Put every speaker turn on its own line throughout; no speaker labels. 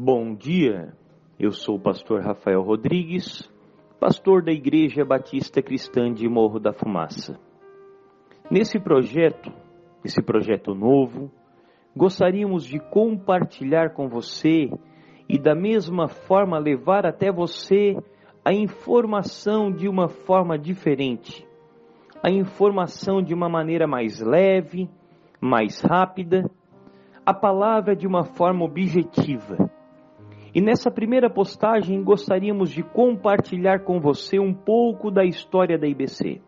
Bom dia, eu sou o pastor Rafael Rodrigues, pastor da Igreja Batista Cristã de Morro da Fumaça. Nesse projeto, esse projeto novo, gostaríamos de compartilhar com você e da mesma forma levar até você a informação de uma forma diferente, a informação de uma maneira mais leve, mais rápida, a palavra de uma forma objetiva. E nessa primeira postagem gostaríamos de compartilhar com você um pouco da história da IBC.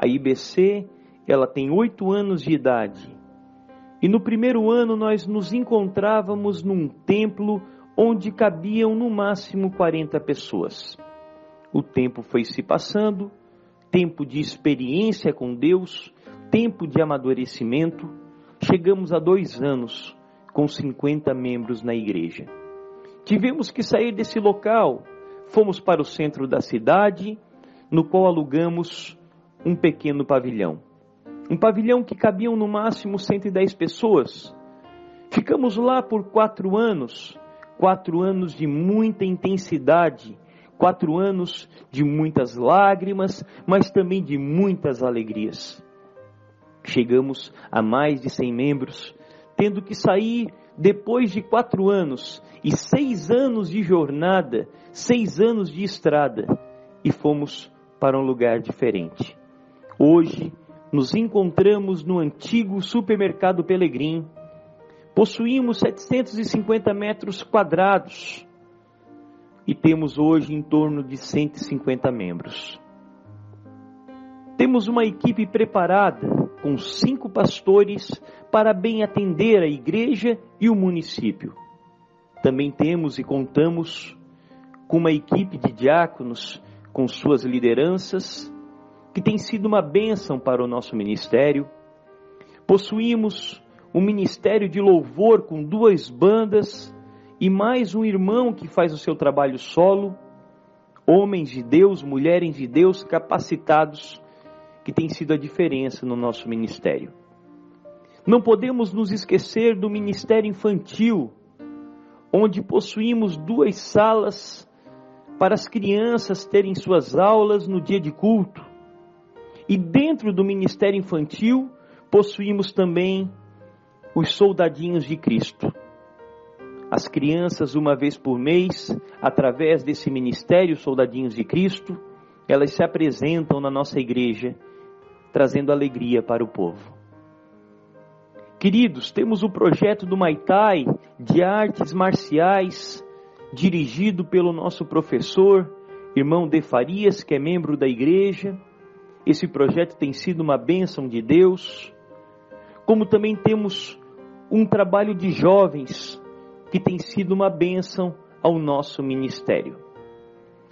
A IBC, ela tem oito anos de idade. E no primeiro ano nós nos encontrávamos num templo onde cabiam no máximo 40 pessoas. O tempo foi se passando, tempo de experiência com Deus, tempo de amadurecimento. Chegamos a dois anos com 50 membros na igreja. Tivemos que sair desse local. Fomos para o centro da cidade, no qual alugamos um pequeno pavilhão. Um pavilhão que cabiam no máximo 110 pessoas. Ficamos lá por quatro anos, quatro anos de muita intensidade, quatro anos de muitas lágrimas, mas também de muitas alegrias. Chegamos a mais de 100 membros, tendo que sair depois de quatro anos e seis anos de jornada, seis anos de estrada, e fomos para um lugar diferente. Hoje nos encontramos no antigo supermercado Pelegrim. Possuímos 750 metros quadrados e temos hoje em torno de 150 membros. Temos uma equipe preparada com cinco pastores para bem atender a igreja e o município. Também temos e contamos com uma equipe de diáconos com suas lideranças, que tem sido uma bênção para o nosso ministério. Possuímos um ministério de louvor com duas bandas e mais um irmão que faz o seu trabalho solo. Homens de Deus, mulheres de Deus capacitados que tem sido a diferença no nosso ministério. Não podemos nos esquecer do ministério infantil, onde possuímos duas salas para as crianças terem suas aulas no dia de culto. E dentro do ministério infantil, possuímos também os soldadinhos de Cristo. As crianças, uma vez por mês, através desse ministério Soldadinhos de Cristo, elas se apresentam na nossa igreja trazendo alegria para o povo. Queridos, temos o projeto do Maitai de artes marciais, dirigido pelo nosso professor, irmão De Farias, que é membro da igreja. Esse projeto tem sido uma bênção de Deus. Como também temos um trabalho de jovens, que tem sido uma bênção ao nosso ministério.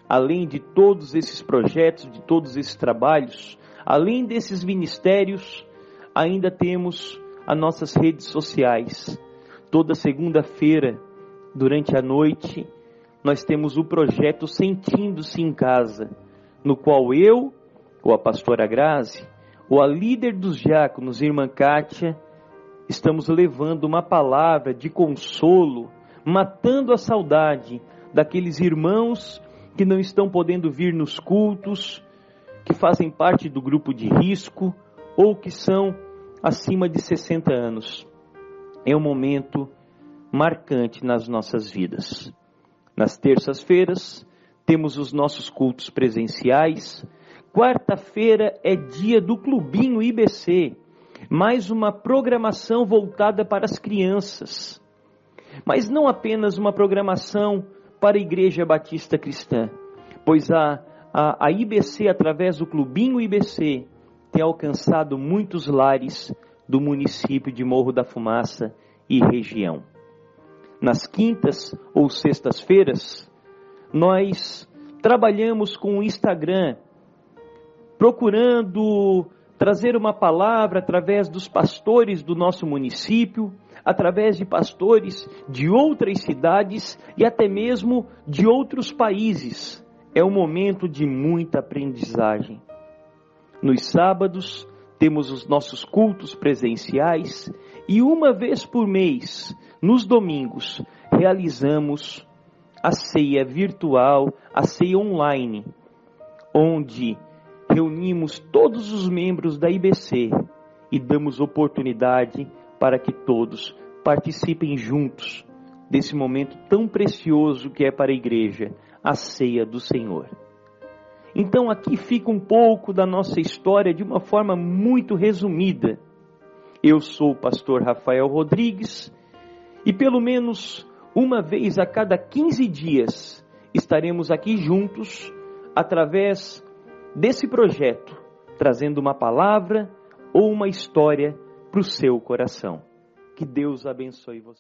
Além de todos esses projetos, de todos esses trabalhos, Além desses ministérios, ainda temos as nossas redes sociais. Toda segunda-feira, durante a noite, nós temos o projeto Sentindo-se em Casa, no qual eu, ou a pastora Grazi, ou a líder dos diáconos, irmã Kátia, estamos levando uma palavra de consolo, matando a saudade daqueles irmãos que não estão podendo vir nos cultos, que fazem parte do grupo de risco ou que são acima de 60 anos. É um momento marcante nas nossas vidas. Nas terças-feiras, temos os nossos cultos presenciais. Quarta-feira é dia do Clubinho IBC, mais uma programação voltada para as crianças. Mas não apenas uma programação para a Igreja Batista Cristã, pois há a, a IBC, através do Clubinho IBC, tem alcançado muitos lares do município de Morro da Fumaça e região. Nas quintas ou sextas-feiras, nós trabalhamos com o Instagram, procurando trazer uma palavra através dos pastores do nosso município, através de pastores de outras cidades e até mesmo de outros países é um momento de muita aprendizagem. Nos sábados, temos os nossos cultos presenciais e uma vez por mês, nos domingos, realizamos a ceia virtual, a ceia online, onde reunimos todos os membros da IBC e damos oportunidade para que todos participem juntos desse momento tão precioso que é para a igreja, a ceia do Senhor. Então aqui fica um pouco da nossa história de uma forma muito resumida. Eu sou o pastor Rafael Rodrigues e pelo menos uma vez a cada 15 dias estaremos aqui juntos através desse projeto, trazendo uma palavra ou uma história para o seu coração. Que Deus abençoe você.